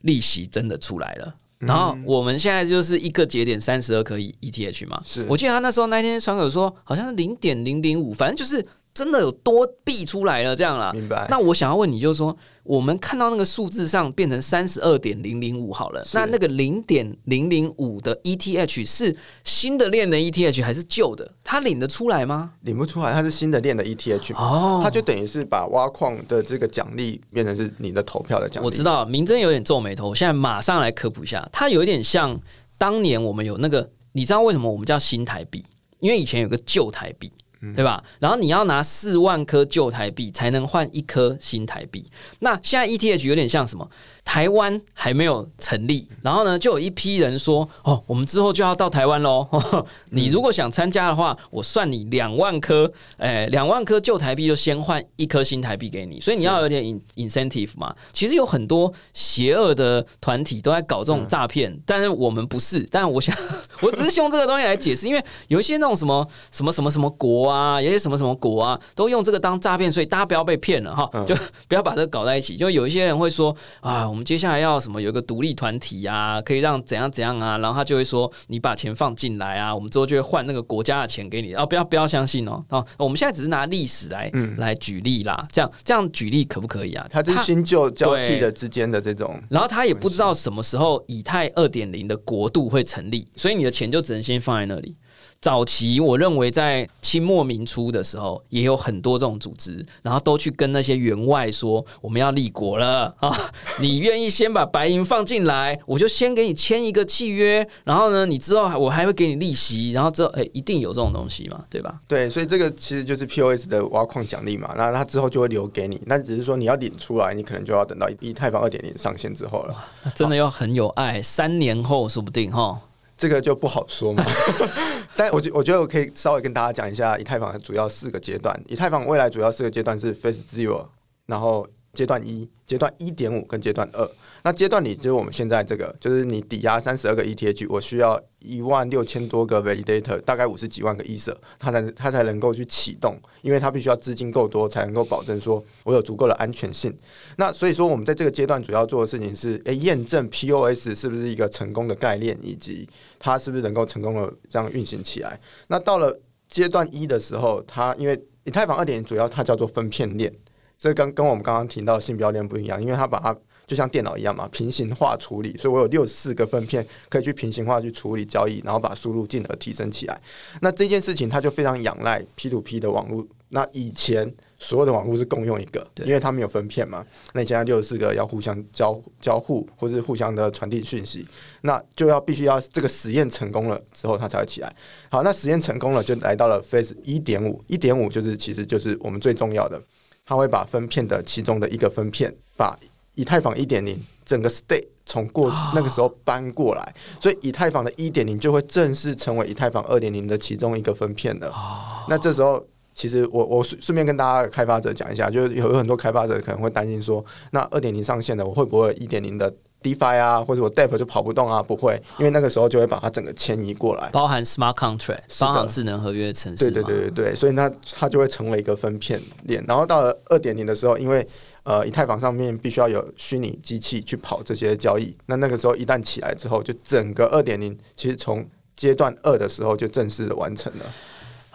利息真的出来了。”然后我们现在就是一个节点三十二颗 ETH 嘛，是我记得他那时候那天传给我说好像是零点零零五，反正就是真的有多币出来了这样啦。明白？那我想要问你，就是说，我们看到那个数字上变成三十二点零零五好了，那那个零点零零五的 ETH 是新的链的 ETH 还是旧的？它领得出来吗？领不出来，它是新的链的 ETH 哦，它就等于是把挖矿的这个奖励变成是你的投票的奖励。我知道，明真有点皱眉头，我现在马上来科普一下，它有一点像当年我们有那个，你知道为什么我们叫新台币？因为以前有个旧台币。对吧？然后你要拿四万颗旧台币才能换一颗新台币。那现在 ETH 有点像什么？台湾还没有成立，然后呢，就有一批人说：“哦，我们之后就要到台湾喽。(laughs) 你如果想参加的话，我算你两万颗，哎，两万颗旧台币就先换一颗新台币给你。所以你要有点 incentive 嘛。其实有很多邪恶的团体都在搞这种诈骗，但是我们不是。但我想，(laughs) 我只是用这个东西来解释，因为有一些那种什么什么什么什么国啊，有些什么什么国啊，都用这个当诈骗，所以大家不要被骗了哈，就 (laughs) 不要把这个搞在一起。就有一些人会说啊。我们接下来要什么？有一个独立团体啊，可以让怎样怎样啊？然后他就会说，你把钱放进来啊，我们之后就会换那个国家的钱给你。哦，不要不要相信哦。哦，我们现在只是拿历史来来举例啦。这样这样举例可不可以啊？它是新旧交替的之间的这种。然后他也不知道什么时候以太二点零的国度会成立，所以你的钱就只能先放在那里。早期我认为在清末明初的时候，也有很多这种组织，然后都去跟那些员外说我们要立国了啊！(laughs) 你愿意先把白银放进来，我就先给你签一个契约，然后呢，你之后我还会给你利息，然后之后哎，一定有这种东西嘛，对吧？对，所以这个其实就是 POS 的挖矿奖励嘛，那他之后就会留给你，那只是说你要领出来，你可能就要等到以太坊二点零上线之后了。真的要很有爱，三年后说不定哈。这个就不好说嘛，(laughs) 但我觉我觉得我可以稍微跟大家讲一下以太坊的主要四个阶段。以太坊未来主要四个阶段是 Phase Zero，然后阶段一、阶段一点五跟阶段二。那阶段里就是我们现在这个，就是你抵押三十二个 ETH，我需要一万六千多个 Validator，大概五十几万个 e t h e 它才它才能够去启动，因为它必须要资金够多，才能够保证说我有足够的安全性。那所以说，我们在这个阶段主要做的事情是，诶，验证 POS 是不是一个成功的概念，以及它是不是能够成功的这样运行起来。那到了阶段一的时候，它因为以太坊二点主要它叫做分片链，这跟跟我们刚刚提到信标链不一样，因为它把它就像电脑一样嘛，平行化处理，所以我有六十四个分片可以去平行化去处理交易，然后把输入进而提升起来。那这件事情它就非常仰赖 P to P 的网络。那以前所有的网络是共用一个，因为它没有分片嘛。那你现在六十四个要互相交交互，或是互相的传递讯息，那就要必须要这个实验成功了之后，它才会起来。好，那实验成功了，就来到了 Phase 一点五，一点五就是其实就是我们最重要的，它会把分片的其中的一个分片把。以太坊一点零整个 state 从过那个时候搬过来，所以以太坊的一点零就会正式成为以太坊二点零的其中一个分片了。那这时候，其实我我顺顺便跟大家开发者讲一下，就是有很多开发者可能会担心说，那二点零上线了，我会不会一点零的 DeFi 啊，或者我 Depp 就跑不动啊？不会，因为那个时候就会把它整个迁移过来，包含 Smart Contract，包含智能合约程式。对对对对对，所以那它就会成为一个分片链。然后到了二点零的时候，因为呃，以太坊上面必须要有虚拟机器去跑这些交易。那那个时候一旦起来之后，就整个二点零其实从阶段二的时候就正式的完成了。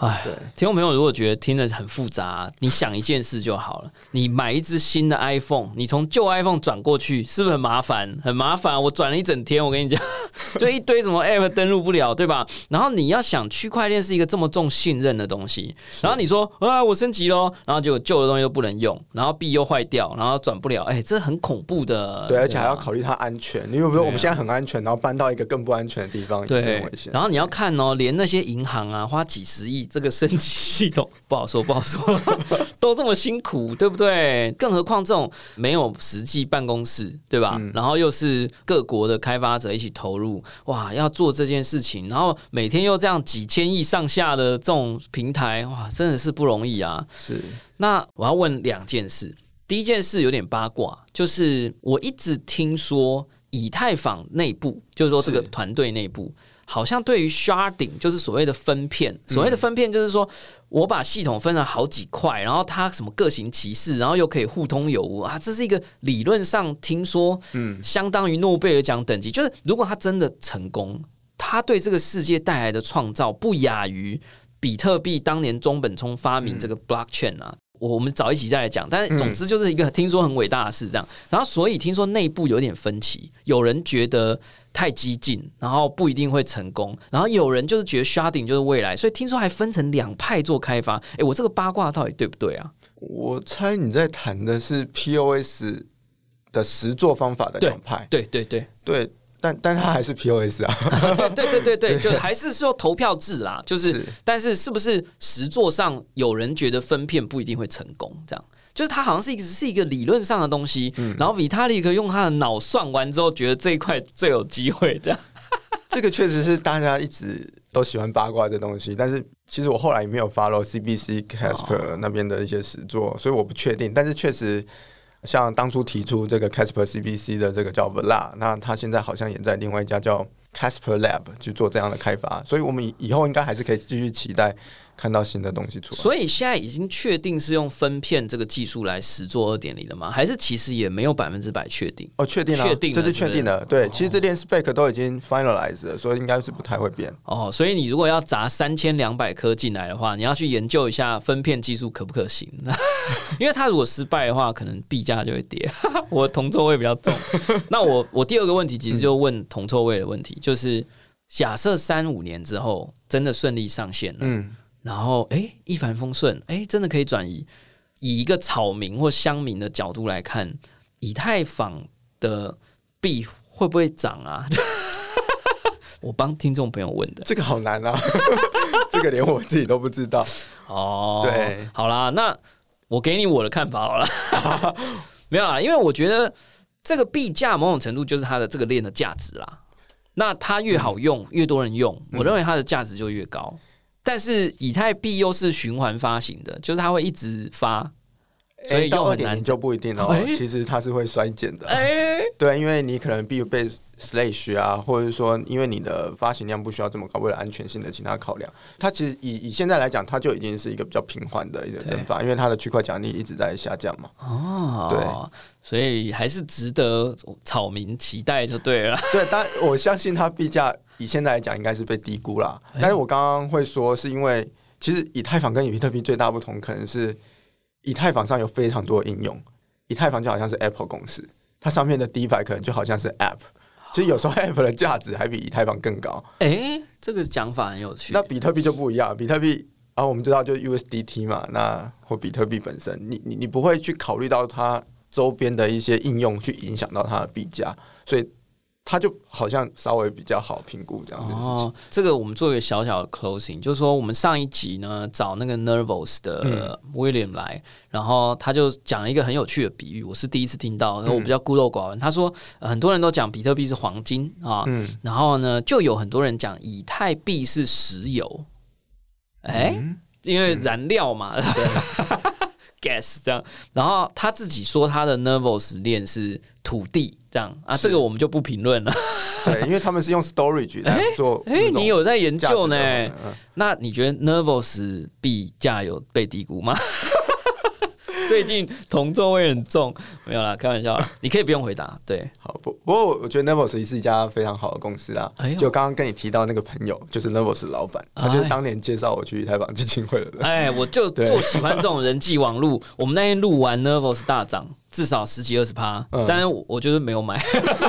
哎，对，听众朋友，如果觉得听着很复杂，你想一件事就好了。你买一只新的 iPhone，你从旧 iPhone 转过去，是不是很麻烦？很麻烦，我转了一整天，我跟你讲，(laughs) 就一堆什么 App 登录不了，对吧？然后你要想，区块链是一个这么重信任的东西，然后你说啊，我升级喽，然后结果旧的东西都不能用，然后币又坏掉，然后转不了，哎，这很恐怖的。对，而且还要考虑它安全。你有没有？我们现在很安全，然后搬到一个更不安全的地方，对，危险。然后你要看哦，连那些银行啊，花几十亿。这个升级系统不好说，不好说，(laughs) 都这么辛苦，对不对？更何况这种没有实际办公室，对吧？然后又是各国的开发者一起投入，哇，要做这件事情，然后每天又这样几千亿上下的这种平台，哇，真的是不容易啊！是。那我要问两件事，第一件事有点八卦，就是我一直听说以太坊内部，就是说这个团队内部。好像对于 sharding 就是所谓的分片，所谓的分片就是说我把系统分了好几块，然后它什么各行其事，然后又可以互通有无啊，这是一个理论上听说，嗯，相当于诺贝尔奖等级。就是如果它真的成功，它对这个世界带来的创造不亚于比特币当年中本聪发明这个 blockchain 啊。我们早一起再来讲，但是总之就是一个听说很伟大的事，这样。然后所以听说内部有点分歧，有人觉得太激进，然后不一定会成功，然后有人就是觉得 sharding 就是未来，所以听说还分成两派做开发。哎，我这个八卦到底对不对啊？我猜你在谈的是 POS 的实作方法的两派，对对对对。但但它还是 POS 啊，对对对对对，(laughs) 就还是说投票制啦，就是，但是是不是实作上有人觉得分片不一定会成功？这样，就是它好像是一个是一个理论上的东西，然后 Vitalik 用他的脑算完之后，觉得这一块最有机会。这样，(laughs) 这个确实是大家一直都喜欢八卦这东西，但是其实我后来也没有 follow CBC Casper 那边的一些实作，所以我不确定。但是确实。像当初提出这个 Casper CBC 的这个叫 Vla，那他现在好像也在另外一家叫 Casper Lab 去做这样的开发，所以我们以后应该还是可以继续期待。看到新的东西出来，所以现在已经确定是用分片这个技术来实做二点零了吗？还是其实也没有百分之百确定？哦，确定了，确定，这是确定的。对，其实这件 spec 都已经 finalized 了，所以应该是不太会变。哦，所以你如果要砸三千两百颗进来的话，你要去研究一下分片技术可不可行？(laughs) 因为它如果失败的话，可能币价就会跌。(laughs) 我铜臭味比较重。(laughs) 那我我第二个问题其实就问铜臭味的问题，就是假设三五年之后真的顺利上线了，嗯。然后，哎，一帆风顺，哎，真的可以转移。以一个草民或乡民的角度来看，以太坊的币会不会涨啊？(laughs) 我帮听众朋友问的，这个好难啊，(laughs) 这个连我自己都不知道。哦，对，好啦，那我给你我的看法好了。(laughs) 没有啊，因为我觉得这个币价某种程度就是它的这个链的价值啦。那它越好用，越多人用，我认为它的价值就越高。但是以太币又是循环发行的，就是它会一直发，所以到二点零就不一定了。其实它是会衰减的。哎，对，因为你可能币被 slash 啊，或者是说因为你的发行量不需要这么高，为了安全性的其他考量，它其实以以现在来讲，它就已经是一个比较平缓的一个增发，因为它的区块奖励一直在下降嘛。哦，对，所以还是值得草民期待就对了。对，但我相信它币价。以现在来讲，应该是被低估了。但是我刚刚会说，是因为其实以太坊跟比特币最大不同，可能是以太坊上有非常多的应用。以太坊就好像是 Apple 公司，它上面的 DeFi 可能就好像是 App。其实有时候 App 的价值还比以太坊更高。哎，这个讲法很有趣。那比特币就不一样，比特币啊，我们知道就 USDT 嘛，那或比特币本身，你你你不会去考虑到它周边的一些应用去影响到它的币价，所以。它就好像稍微比较好评估这样子。哦，这个我们做一个小小的 closing，就是说我们上一集呢找那个 Nervous 的 William 来，然后他就讲了一个很有趣的比喻，我是第一次听到，然后我比较孤陋寡闻。他说很多人都讲比特币是黄金啊，然后呢就有很多人讲以太币是石油，哎，因为燃料嘛 (laughs)，gas 这样，然后他自己说他的 Nervous 链是土地。这样啊，这个我们就不评论了。(laughs) 对，因为他们是用 storage (laughs) 来做。哎，你有在研究呢？那你觉得 nervous 币价有被低估吗？(laughs) 最近铜臭味很重，没有啦，开玩笑啦。你可以不用回答。对，好不不过我觉得 Nervos 也是一家非常好的公司啊。就刚刚跟你提到那个朋友，就是 Nervos 老板，他就是当年介绍我去台房基金会的人。哎，我就 (laughs) 就喜欢这种人际网路。我们那天录完 Nervos 大涨。至少十几二十趴，但是我就是没有买。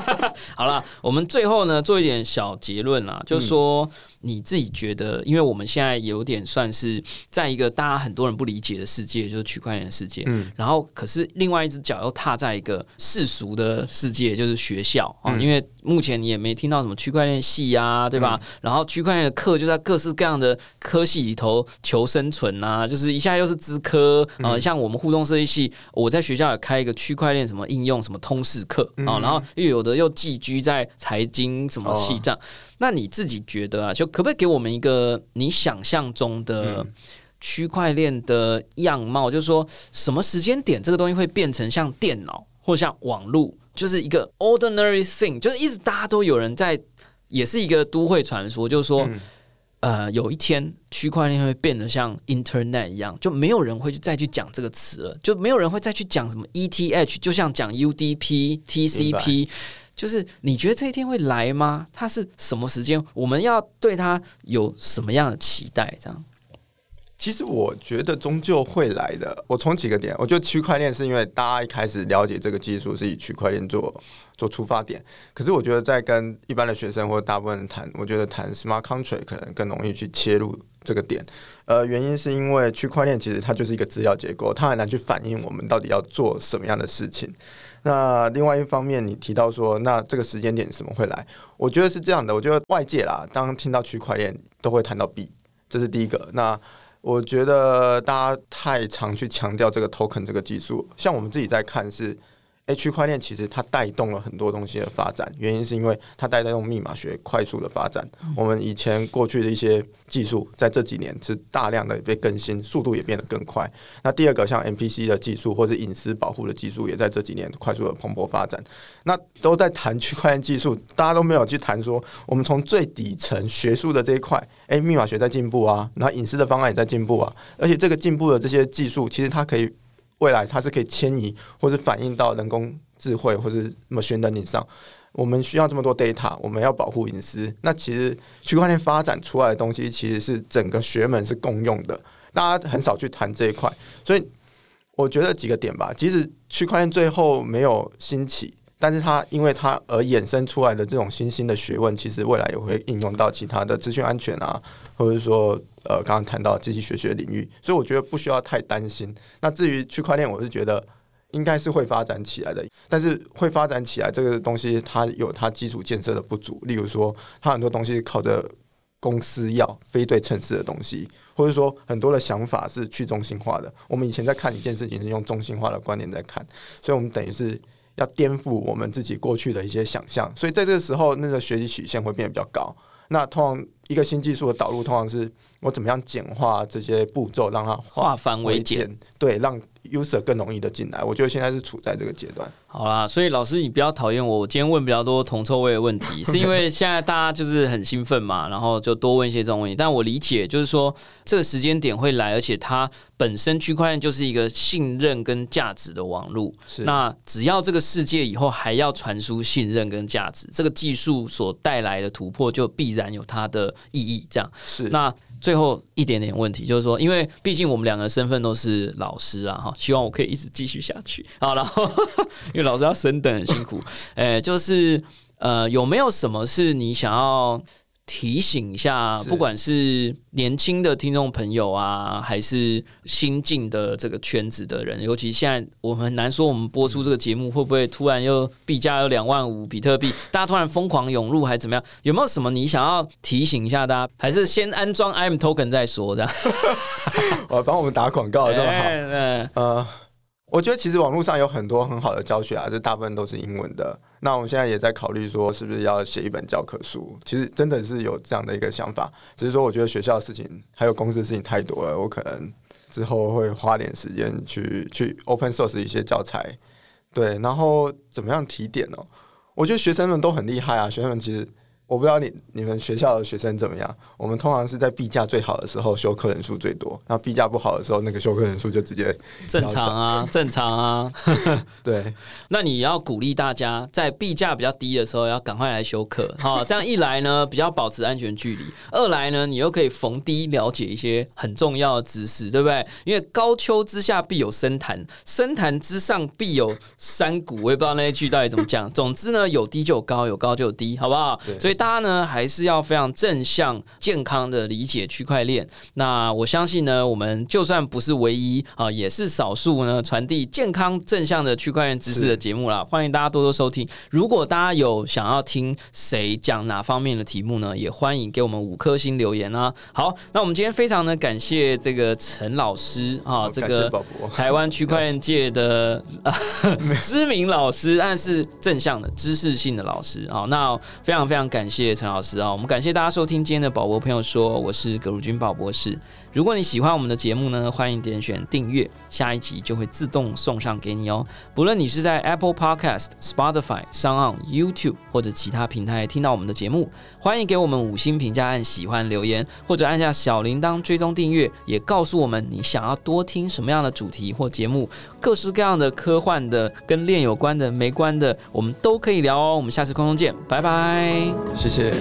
(laughs) 好了，我们最后呢做一点小结论啦，就是说。你自己觉得，因为我们现在有点算是在一个大家很多人不理解的世界，就是区块链的世界。嗯，然后可是另外一只脚又踏在一个世俗的世界，就是学校啊。因为目前你也没听到什么区块链系啊，对吧？然后区块链的课就在各式各样的科系里头求生存啊，就是一下又是资科啊，像我们互动设计系，我在学校也开一个区块链什么应用什么通识课啊，然后又有的又寄居在财经什么系这样。那你自己觉得啊，就可不可以给我们一个你想象中的区块链的样貌？就是说，什么时间点这个东西会变成像电脑或像网络，就是一个 ordinary thing，就是一直大家都有人在，也是一个都会传说，就是说，呃，有一天区块链会变得像 internet 一样，就没有人会去再去讲这个词了，就没有人会再去讲什么 ETH，就像讲 UDP、TCP。就是你觉得这一天会来吗？它是什么时间？我们要对它有什么样的期待？这样，其实我觉得终究会来的。我从几个点，我觉得区块链是因为大家一开始了解这个技术是以区块链做做出发点。可是我觉得在跟一般的学生或者大部分人谈，我觉得谈 smart contract 可能更容易去切入这个点。呃，原因是因为区块链其实它就是一个资料结构，它很难去反映我们到底要做什么样的事情。那另外一方面，你提到说，那这个时间点怎么会来？我觉得是这样的，我觉得外界啦，当听到区块链都会谈到币，这是第一个。那我觉得大家太常去强调这个 token 这个技术，像我们自己在看是。诶，区块链其实它带动了很多东西的发展，原因是因为它带动密码学快速的发展。我们以前过去的一些技术，在这几年是大量的被更新，速度也变得更快。那第二个，像 MPC 的技术或者隐私保护的技术，也在这几年快速的蓬勃发展。那都在谈区块链技术，大家都没有去谈说，我们从最底层学术的这一块，诶，密码学在进步啊，然后隐私的方案也在进步啊，而且这个进步的这些技术，其实它可以。未来它是可以迁移，或是反映到人工智慧或是什么玄能领上。我们需要这么多 data，我们要保护隐私。那其实区块链发展出来的东西，其实是整个学门是共用的，大家很少去谈这一块。所以我觉得几个点吧，即使区块链最后没有兴起。但是它因为它而衍生出来的这种新兴的学问，其实未来也会应用到其他的资讯安全啊，或者说呃刚刚谈到机器学习领域，所以我觉得不需要太担心。那至于区块链，我是觉得应该是会发展起来的，但是会发展起来这个东西，它有它基础建设的不足，例如说它很多东西靠着公司要非对称式的东西，或者说很多的想法是去中心化的。我们以前在看一件事情是用中心化的观点在看，所以我们等于是。要颠覆我们自己过去的一些想象，所以在这个时候，那个学习曲线会变得比较高。那通常一个新技术的导入，通常是我怎么样简化这些步骤，让它化繁为简，对，让。user 更容易的进来，我觉得现在是处在这个阶段。好啦，所以老师你不要讨厌我，我今天问比较多铜臭味的问题，是因为现在大家就是很兴奋嘛，然后就多问一些这种问题。但我理解就是说这个时间点会来，而且它本身区块链就是一个信任跟价值的网络。是，那只要这个世界以后还要传输信任跟价值，这个技术所带来的突破就必然有它的意义。这样是那。最后一点点问题，就是说，因为毕竟我们两个身份都是老师啊，哈，希望我可以一直继续下去。好，然后 (laughs) 因为老师要升等很辛苦，诶，就是呃，有没有什么是你想要？提醒一下，不管是年轻的听众朋友啊，还是新进的这个圈子的人，尤其现在我们很难说，我们播出这个节目会不会突然又币价有两万五比特币，大家突然疯狂涌入，还是怎么样？有没有什么你想要提醒一下大家？还是先安装 IM Token 再说？这样，我 (laughs) 帮我们打广告这么好？呃，我觉得其实网络上有很多很好的教学啊，这大部分都是英文的。那我们现在也在考虑说，是不是要写一本教科书？其实真的是有这样的一个想法，只是说我觉得学校的事情还有公司的事情太多了，我可能之后会花点时间去 (laughs) 去 open source 一些教材，对，然后怎么样提点呢？我觉得学生们都很厉害啊，学生们其实。我不知道你你们学校的学生怎么样？我们通常是在 B 价最好的时候修课人数最多，那 B 价不好的时候，那个修课人数就直接正常啊，正常啊。(laughs) (laughs) 对，那你要鼓励大家在 B 价比较低的时候要赶快来修课，好，这样一来呢，比较保持安全距离；二来呢，你又可以逢低了解一些很重要的知识，对不对？因为高丘之下必有深潭，深潭之上必有山谷。我也不知道那一句到底怎么讲。总之呢，有低就有高，有高就有低，好不好？所以。大家呢还是要非常正向、健康的理解区块链。那我相信呢，我们就算不是唯一啊，也是少数呢传递健康正向的区块链知识的节目啦。欢迎大家多多收听。如果大家有想要听谁讲哪方面的题目呢，也欢迎给我们五颗星留言啊。好，那我们今天非常的感谢这个陈老师啊，这个台湾区块链界的 (laughs) (laughs) 知名老师，但是正向的知识性的老师啊。那非常非常感。感谢陈老师啊，我们感谢大家收听今天的宝博朋友说，我是葛如君宝博士。如果你喜欢我们的节目呢，欢迎点选订阅，下一集就会自动送上给你哦。不论你是在 Apple Podcast、Spotify、s o u n YouTube 或者其他平台听到我们的节目，欢迎给我们五星评价、按喜欢留言，或者按下小铃铛追踪订阅，也告诉我们你想要多听什么样的主题或节目，各式各样的科幻的、跟恋有关的、没关的，我们都可以聊哦。我们下次空中见，拜拜。谢谢。